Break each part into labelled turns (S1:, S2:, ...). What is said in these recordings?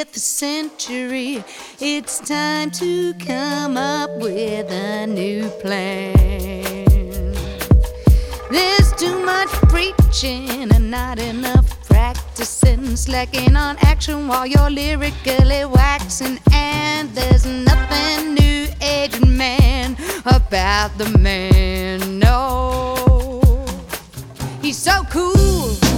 S1: 20th century. It's time to come up with a new plan. There's too much preaching and not enough practicing, slacking on action while you're lyrically waxing. And there's nothing new age man about the man. No, he's so cool.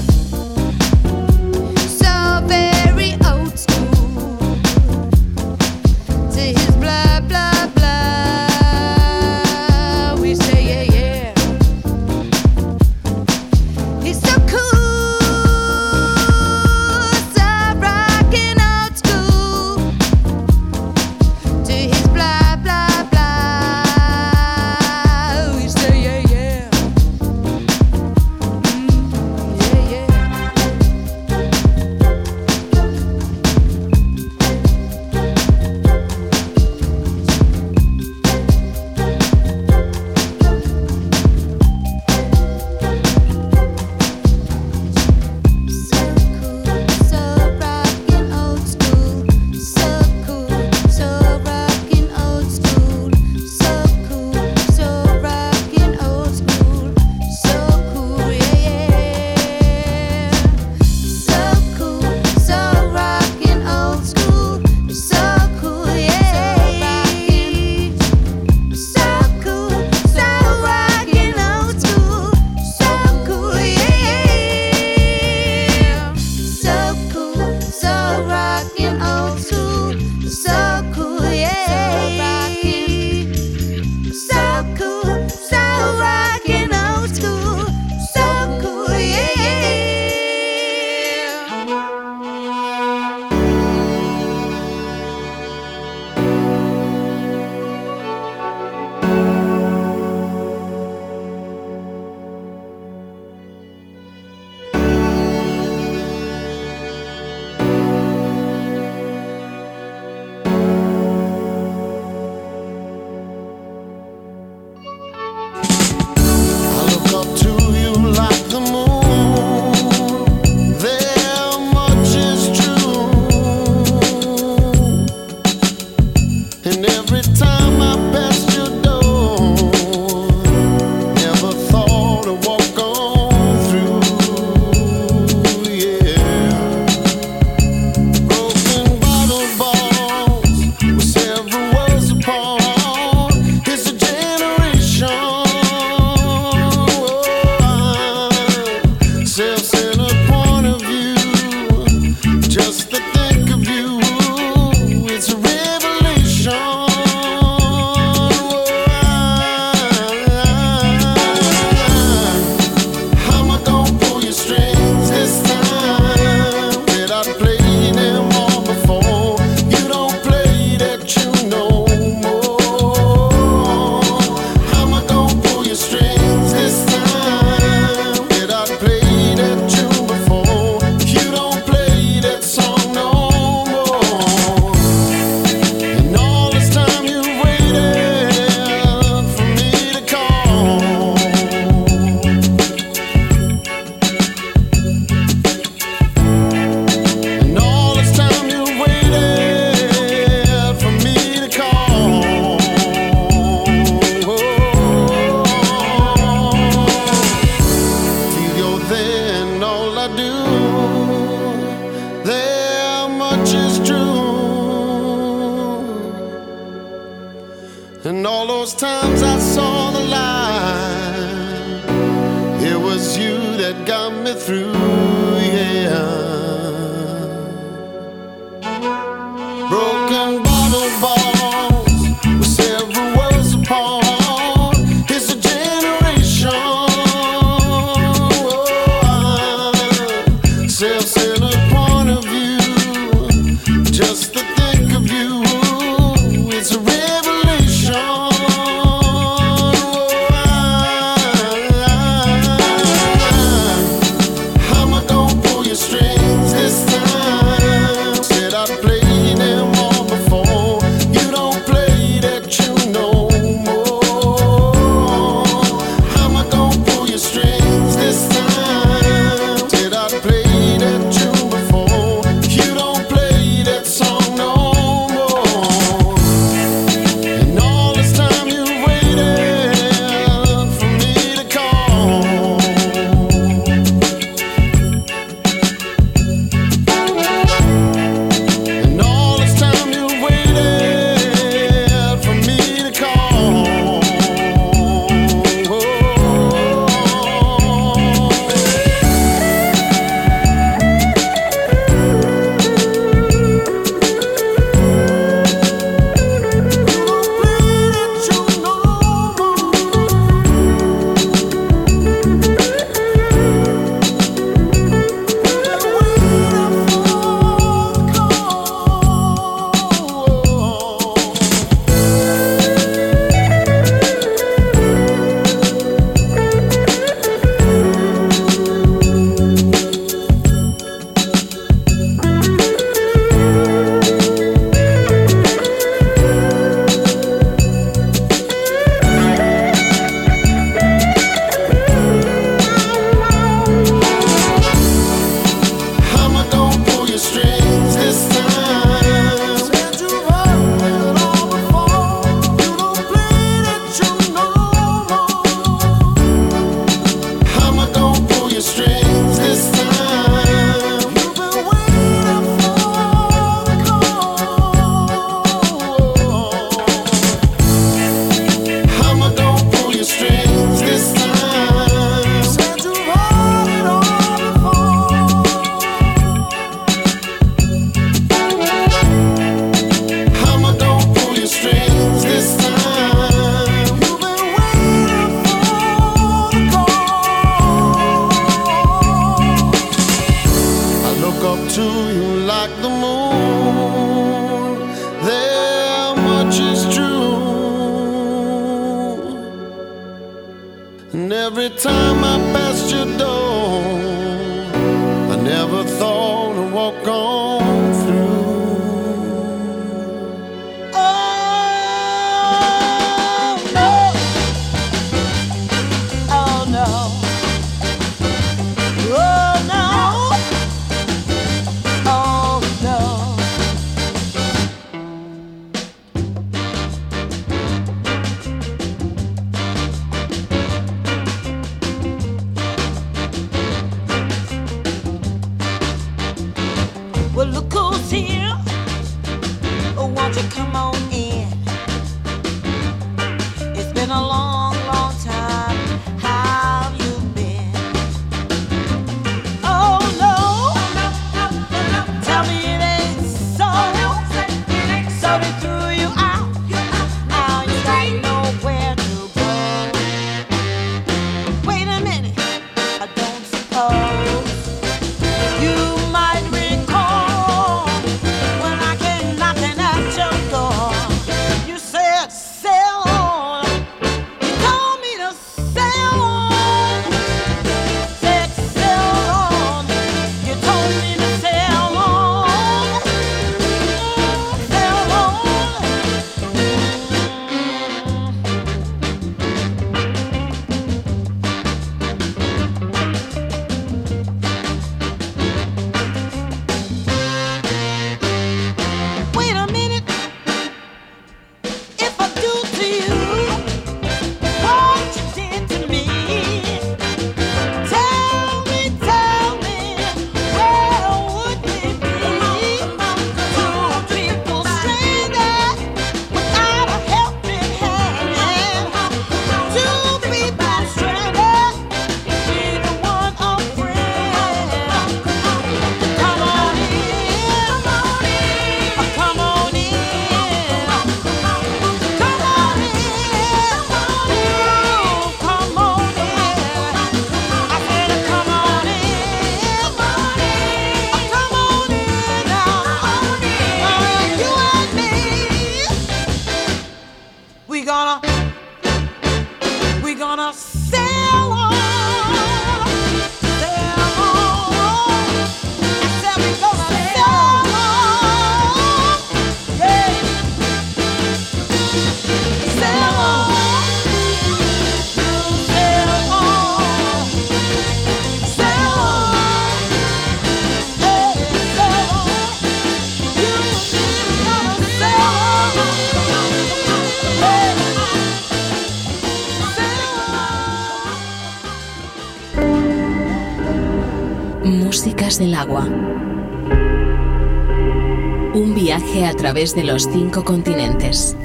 S2: Un viaje a través de los cinco continentes.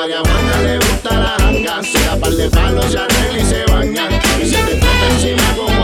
S3: marihuana le gusta la hanga.
S4: Se da par de palos,
S5: se
S6: arregla y se baña. Y se te toca encima con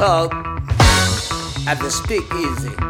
S6: club at the Speakeasy.